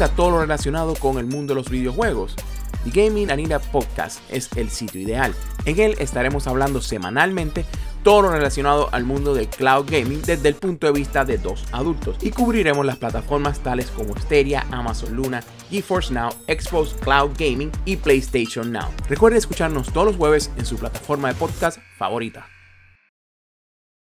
gusta todo lo relacionado con el mundo de los videojuegos? The Gaming Anita Podcast es el sitio ideal. En él estaremos hablando semanalmente todo lo relacionado al mundo del cloud gaming desde el punto de vista de dos adultos y cubriremos las plataformas tales como Stadia, Amazon Luna, GeForce Now, Xbox Cloud Gaming y PlayStation Now. Recuerde escucharnos todos los jueves en su plataforma de podcast favorita.